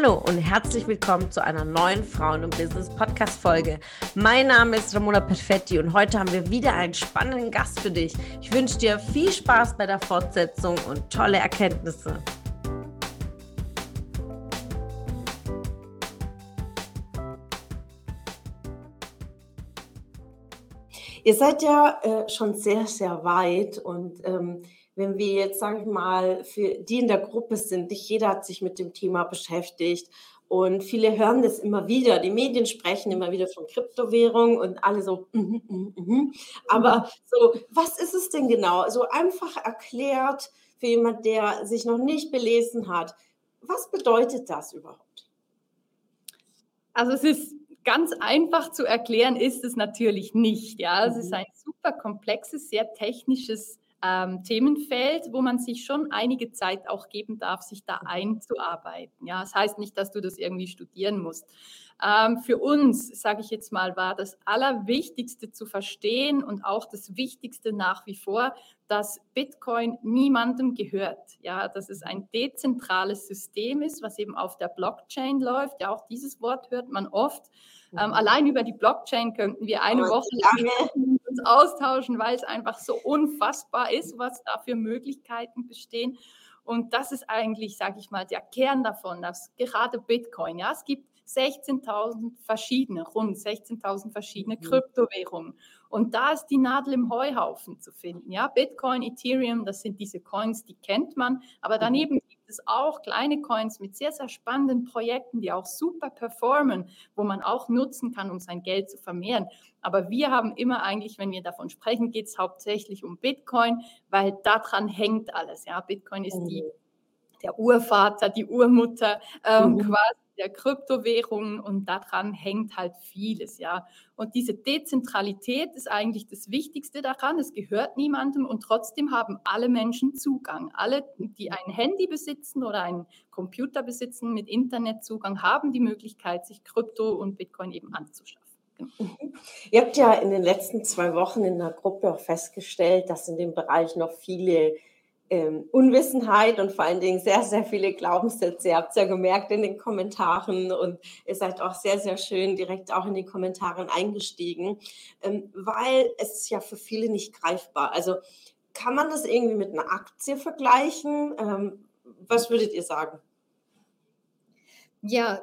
Hallo und herzlich willkommen zu einer neuen Frauen- und Business-Podcast-Folge. Mein Name ist Ramona Perfetti und heute haben wir wieder einen spannenden Gast für dich. Ich wünsche dir viel Spaß bei der Fortsetzung und tolle Erkenntnisse. Ihr seid ja äh, schon sehr, sehr weit und ähm, wenn wir jetzt, sage ich mal, für die in der Gruppe sind, nicht jeder hat sich mit dem Thema beschäftigt und viele hören das immer wieder. Die Medien sprechen immer wieder von Kryptowährung und alle so, mm, mm, mm. aber so, was ist es denn genau? So einfach erklärt für jemand, der sich noch nicht belesen hat. Was bedeutet das überhaupt? Also es ist ganz einfach zu erklären, ist es natürlich nicht. Ja, es ist mhm. ein super komplexes, sehr technisches ähm, Themenfeld, wo man sich schon einige Zeit auch geben darf, sich da einzuarbeiten. Ja, das heißt nicht, dass du das irgendwie studieren musst. Ähm, für uns, sage ich jetzt mal, war das Allerwichtigste zu verstehen und auch das Wichtigste nach wie vor, dass Bitcoin niemandem gehört. Ja, dass es ein dezentrales System ist, was eben auf der Blockchain läuft. Ja, auch dieses Wort hört man oft. Ähm, allein über die Blockchain könnten wir eine Woche lang uns austauschen, weil es einfach so unfassbar ist, was da für Möglichkeiten bestehen. Und das ist eigentlich, sage ich mal, der Kern davon, dass gerade Bitcoin, ja, es gibt 16.000 verschiedene, rund 16.000 verschiedene mhm. Kryptowährungen. Und da ist die Nadel im Heuhaufen zu finden. Ja, Bitcoin, Ethereum, das sind diese Coins, die kennt man. Aber mhm. daneben gibt es auch kleine Coins mit sehr, sehr spannenden Projekten, die auch super performen, wo man auch nutzen kann, um sein Geld zu vermehren. Aber wir haben immer eigentlich, wenn wir davon sprechen, geht es hauptsächlich um Bitcoin, weil daran hängt alles. Ja, Bitcoin ist die, mhm. der Urvater, die Urmutter ähm, mhm. quasi der Kryptowährungen und daran hängt halt vieles, ja. Und diese Dezentralität ist eigentlich das Wichtigste daran. Es gehört niemandem und trotzdem haben alle Menschen Zugang. Alle, die ein Handy besitzen oder einen Computer besitzen mit Internetzugang, haben die Möglichkeit, sich Krypto und Bitcoin eben anzuschaffen. Genau. Mhm. Ihr habt ja in den letzten zwei Wochen in der Gruppe auch festgestellt, dass in dem Bereich noch viele ähm, Unwissenheit und vor allen Dingen sehr, sehr viele Glaubenssätze. Ihr habt es ja gemerkt in den Kommentaren und ihr seid auch sehr, sehr schön direkt auch in die Kommentare eingestiegen, ähm, weil es ist ja für viele nicht greifbar. Also kann man das irgendwie mit einer Aktie vergleichen? Ähm, was würdet ihr sagen? Ja,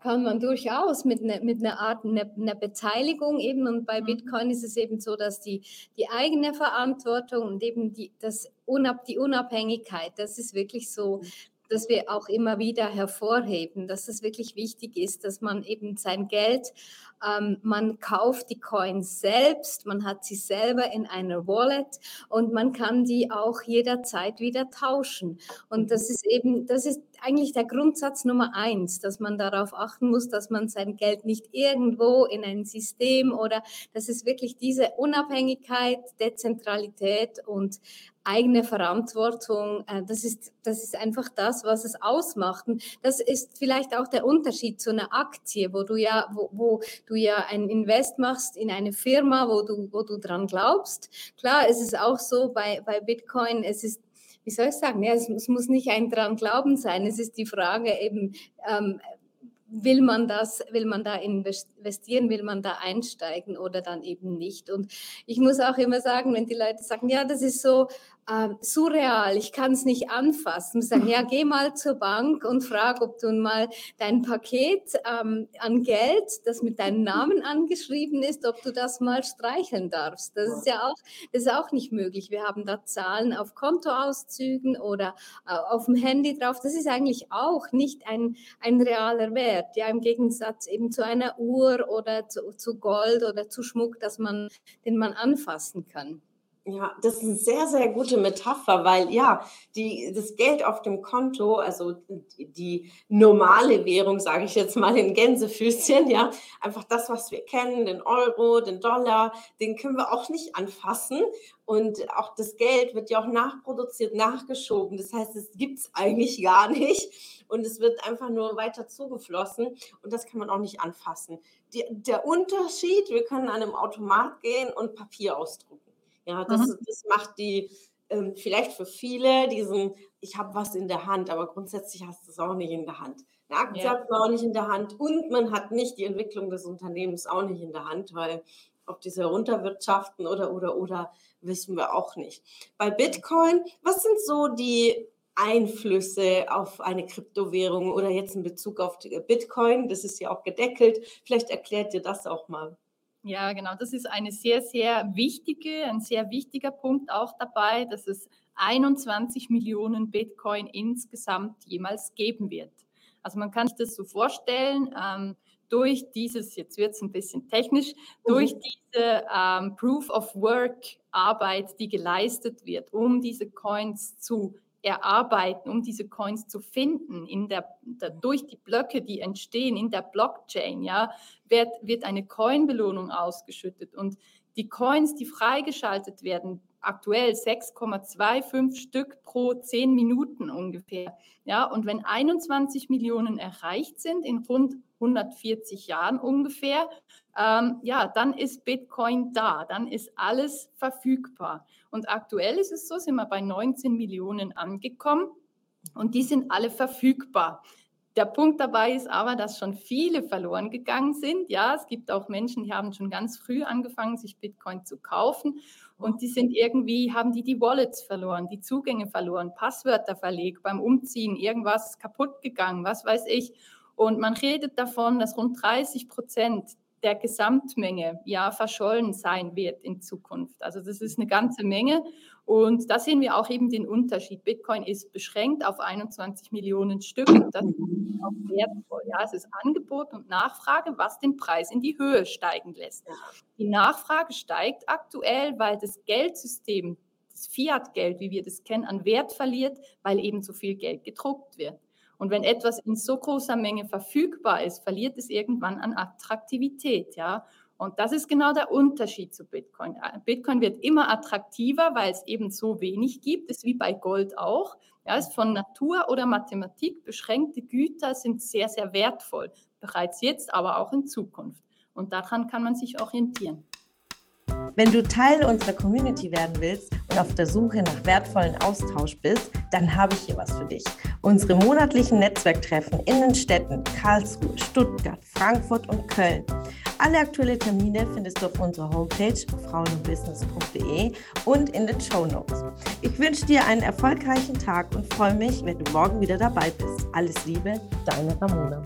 kann man durchaus mit, ne, mit einer Art einer ne Beteiligung eben. Und bei mhm. Bitcoin ist es eben so, dass die, die eigene Verantwortung und eben die, das Unab, die Unabhängigkeit, das ist wirklich so, mhm. dass wir auch immer wieder hervorheben, dass es wirklich wichtig ist, dass man eben sein Geld ähm, man kauft die Coins selbst, man hat sie selber in einer Wallet und man kann die auch jederzeit wieder tauschen. Und das ist eben, das ist eigentlich der Grundsatz Nummer eins, dass man darauf achten muss, dass man sein Geld nicht irgendwo in ein System oder das ist wirklich diese Unabhängigkeit, Dezentralität und eigene Verantwortung. Äh, das ist, das ist einfach das, was es ausmacht. Und das ist vielleicht auch der Unterschied zu einer Aktie, wo du ja, wo, wo du ja ein Invest machst in eine Firma, wo du, wo du dran glaubst. Klar, es ist auch so bei, bei Bitcoin, es ist wie soll ich sagen, ja, es, es, muss nicht ein dran glauben sein. Es ist die Frage eben, ähm, will man das, will man da investieren, will man da einsteigen oder dann eben nicht. Und ich muss auch immer sagen, wenn die Leute sagen, ja, das ist so äh, surreal, ich kann es nicht anfassen, und sagen, ja, geh mal zur Bank und frag, ob du mal dein Paket ähm, an Geld, das mit deinem Namen angeschrieben ist, ob du das mal streicheln darfst. Das ist ja auch, das ist auch nicht möglich. Wir haben da Zahlen auf Kontoauszügen oder äh, auf dem Handy drauf. Das ist eigentlich auch nicht ein, ein realer Wert, ja, im Gegensatz eben zu einer Uhr oder zu, zu Gold oder zu Schmuck, dass man, den man anfassen kann. Ja, das ist eine sehr, sehr gute Metapher, weil ja, die, das Geld auf dem Konto, also die, normale Währung, sage ich jetzt mal in Gänsefüßchen, ja, einfach das, was wir kennen, den Euro, den Dollar, den können wir auch nicht anfassen. Und auch das Geld wird ja auch nachproduziert, nachgeschoben. Das heißt, es gibt es eigentlich gar nicht. Und es wird einfach nur weiter zugeflossen. Und das kann man auch nicht anfassen. Die, der Unterschied, wir können an einem Automat gehen und Papier ausdrucken. Ja, das, mhm. das macht die ähm, vielleicht für viele diesen, ich habe was in der Hand, aber grundsätzlich hast du es auch nicht in der Hand. Eine Aktie ja. hat man auch nicht in der Hand und man hat nicht die Entwicklung des Unternehmens auch nicht in der Hand, weil ob diese runterwirtschaften oder, oder, oder, wissen wir auch nicht. Bei Bitcoin, was sind so die Einflüsse auf eine Kryptowährung oder jetzt in Bezug auf Bitcoin? Das ist ja auch gedeckelt. Vielleicht erklärt ihr das auch mal. Ja, genau. Das ist eine sehr, sehr wichtige, ein sehr wichtiger Punkt auch dabei, dass es 21 Millionen Bitcoin insgesamt jemals geben wird. Also man kann sich das so vorstellen, ähm, durch dieses, jetzt wird es ein bisschen technisch, durch mhm. diese ähm, Proof of Work Arbeit, die geleistet wird, um diese Coins zu erarbeiten, um diese Coins zu finden, in der, der, durch die Blöcke, die entstehen in der Blockchain, ja, wird, wird eine Coin-Belohnung ausgeschüttet. Und die Coins, die freigeschaltet werden, aktuell 6,25 Stück pro 10 Minuten ungefähr. Ja, und wenn 21 Millionen erreicht sind in rund 140 Jahren ungefähr, ähm, ja, dann ist Bitcoin da, dann ist alles verfügbar. Und aktuell ist es so, sind wir bei 19 Millionen angekommen und die sind alle verfügbar. Der Punkt dabei ist aber, dass schon viele verloren gegangen sind. Ja, es gibt auch Menschen, die haben schon ganz früh angefangen, sich Bitcoin zu kaufen und die sind irgendwie, haben die die Wallets verloren, die Zugänge verloren, Passwörter verlegt, beim Umziehen irgendwas kaputt gegangen, was weiß ich. Und man redet davon, dass rund 30 Prozent der Gesamtmenge ja verschollen sein wird in Zukunft. Also das ist eine ganze Menge. Und da sehen wir auch eben den Unterschied. Bitcoin ist beschränkt auf 21 Millionen Stück. Das ist auch wertvoll. Ja, es ist Angebot und Nachfrage, was den Preis in die Höhe steigen lässt. Die Nachfrage steigt aktuell, weil das Geldsystem, das Fiat-Geld, wie wir das kennen, an Wert verliert, weil eben so viel Geld gedruckt wird. Und wenn etwas in so großer Menge verfügbar ist, verliert es irgendwann an Attraktivität, ja. Und das ist genau der Unterschied zu Bitcoin. Bitcoin wird immer attraktiver, weil es eben so wenig gibt, ist wie bei Gold auch. Ja, ist von Natur oder Mathematik beschränkte Güter sind sehr, sehr wertvoll, bereits jetzt, aber auch in Zukunft. Und daran kann man sich orientieren. Wenn du Teil unserer Community werden willst auf der Suche nach wertvollen Austausch bist, dann habe ich hier was für dich. Unsere monatlichen Netzwerktreffen in den Städten Karlsruhe, Stuttgart, Frankfurt und Köln. Alle aktuellen Termine findest du auf unserer Homepage frauenbusiness.de und in den Show Notes. Ich wünsche dir einen erfolgreichen Tag und freue mich, wenn du morgen wieder dabei bist. Alles Liebe, deine Ramona.